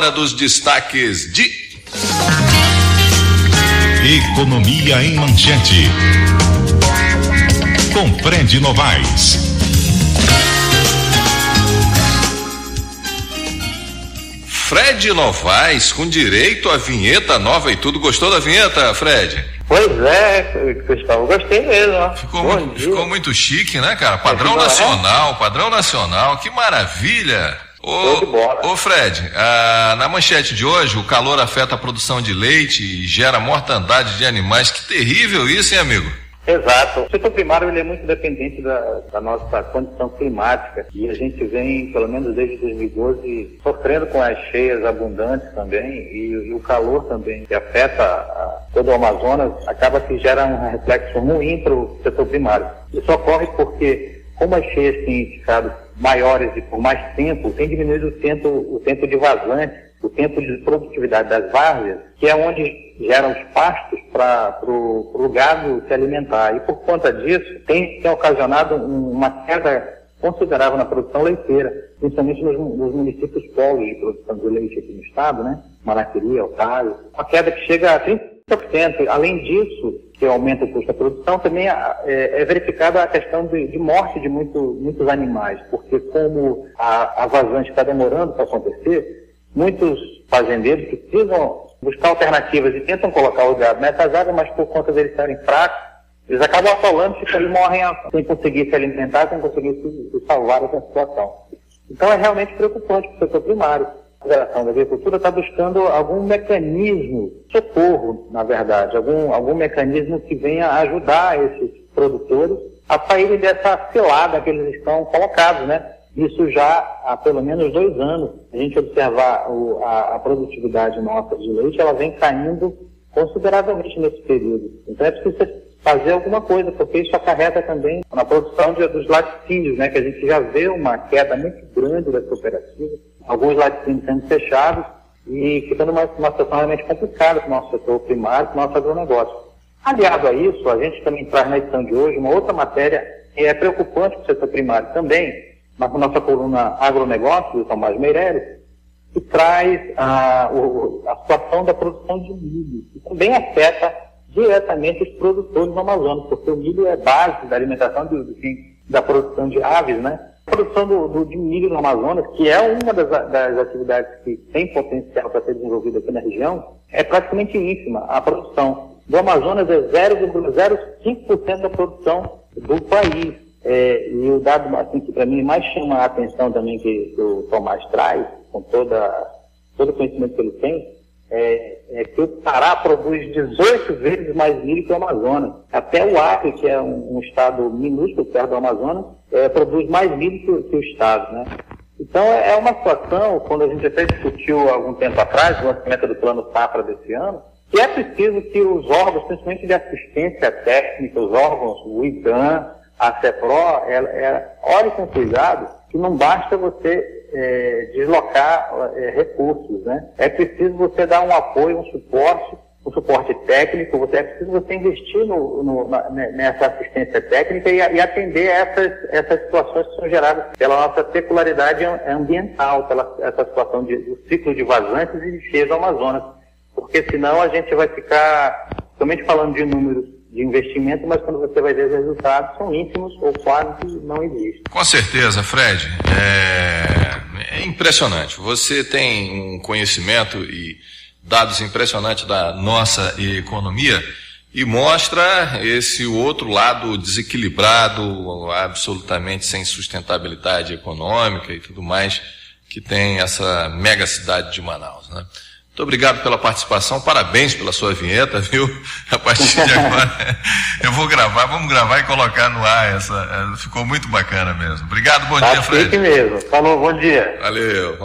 hora dos destaques de Economia em Manchete. Com Fred Novaes. Fred Novaes com direito à vinheta nova e tudo. Gostou da vinheta, Fred? Pois é, Cristóvão, gostei mesmo. ó. Ficou, muito, ficou muito chique, né, cara? Padrão é? nacional, padrão nacional, que maravilha! Ô, ô Fred, ah, na manchete de hoje, o calor afeta a produção de leite e gera mortandade de animais. Que terrível isso, hein, amigo? Exato. O setor primário ele é muito dependente da, da nossa condição climática e a gente vem, pelo menos desde 2012, sofrendo com as cheias abundantes também e, e o calor também que afeta a, todo o Amazonas acaba que gera um reflexo ruim para o setor primário. Isso ocorre porque, como as cheias têm ficado maiores e por mais tempo, tem diminuído o tempo, o tempo de vazante, o tempo de produtividade das várzeas, que é onde geram os pastos para o gado se alimentar. E por conta disso, tem, tem ocasionado um- uma queda considerável na produção leiteira, principalmente nos, nos municípios polos de produção de leite aqui no estado, né? Maraquiri, Altário, uma queda que chega a 30%. Além disso, que aumenta o custo da produção, também a- é, é verificada a questão de, de morte de muito- muitos animais, porque como a, a vazante está demorando para acontecer, muitos fazendeiros que precisam buscar alternativas e tentam colocar o gado nessas áreas, mas por conta deles estarem fracos, eles acabam atolando e aí morrem sem conseguir se alimentar, sem conseguir se, se salvar dessa situação. Então é realmente preocupante para o setor primário. Federação da Agricultura está buscando algum mecanismo, socorro, na verdade, algum, algum mecanismo que venha ajudar esses produtores a saírem dessa cilada que eles estão colocados, né? Isso já há pelo menos dois anos. A gente observar o- a, a produtividade nossa de leite, ela vem caindo consideravelmente nesse período. Então é preciso fazer alguma coisa, porque isso acarreta também na produção de- dos laticínios, né? Que a gente já vê uma queda muito grande das cooperativas, alguns laticínios sendo fechados e ficando uma, uma situação realmente complicada para o nosso setor primário, para o nosso agronegócio. Aliado a isso, a gente também traz na edição de hoje uma outra matéria que é preocupante para o setor primário também, na nossa coluna Agronegócio, do Tomás Meireles, que traz a, o- a situação da produção de milho, que também afeta diretamente os produtores no Amazonas, porque o milho é base da alimentação do- do quem- da produção de aves, né? Produção do, do- de milho no Amazonas, que é uma das, das atividades que tem potencial para ser desenvolvida aqui na região, é praticamente ínfima. A produção do Amazonas é 0,05% da produção do país. É, e o dado assim, que para mim mais chama a atenção também que, que o Tomás traz, com toda, todo o conhecimento que ele tem, é, é que o Pará produz 18 vezes mais milho que o Amazonas. Até o Acre, que é um, um estado minúsculo perto do Amazonas, é, produz mais milho que, o estado. Né? Então é é uma situação, quando a gente até discutiu algum tempo atrás, o lançamento do plano Safra desse ano, que é preciso que os órgãos, principalmente de assistência técnica, os órgãos, o IDAN, a CEPRO, ela, ela, olhe com cuidado que não basta você eh, deslocar eh, recursos, né? É preciso você dar um apoio, um suporte, um suporte técnico, você, é preciso você investir no, no- na- ne- nessa assistência técnica e, e atender essas, essas situações que são geradas pela nossa secularidade am- ambiental, pela essa situação de, do ciclo de vazantes e de cheias do Amazonas. Porque senão a gente vai ficar somente falando de números de investimento, mas quando você vai ver os resultados, são ínfimos ou quase não existem. Com certeza, Fred. É, é impressionante. Você tem um conhecimento e dados impressionantes da nossa economia e mostra esse outro lado desequilibrado, absolutamente sem sustentabilidade econômica e tudo mais que tem essa mega cidade de Manaus, né? Muito obrigado pela participação, parabéns pela sua vinheta, viu? A partir de agora eu vou gravar, vamos gravar e colocar no ar essa, ficou muito bacana mesmo. Obrigado, bom dia, Tá Fred. chique mesmo. Falou, bom dia. Valeu.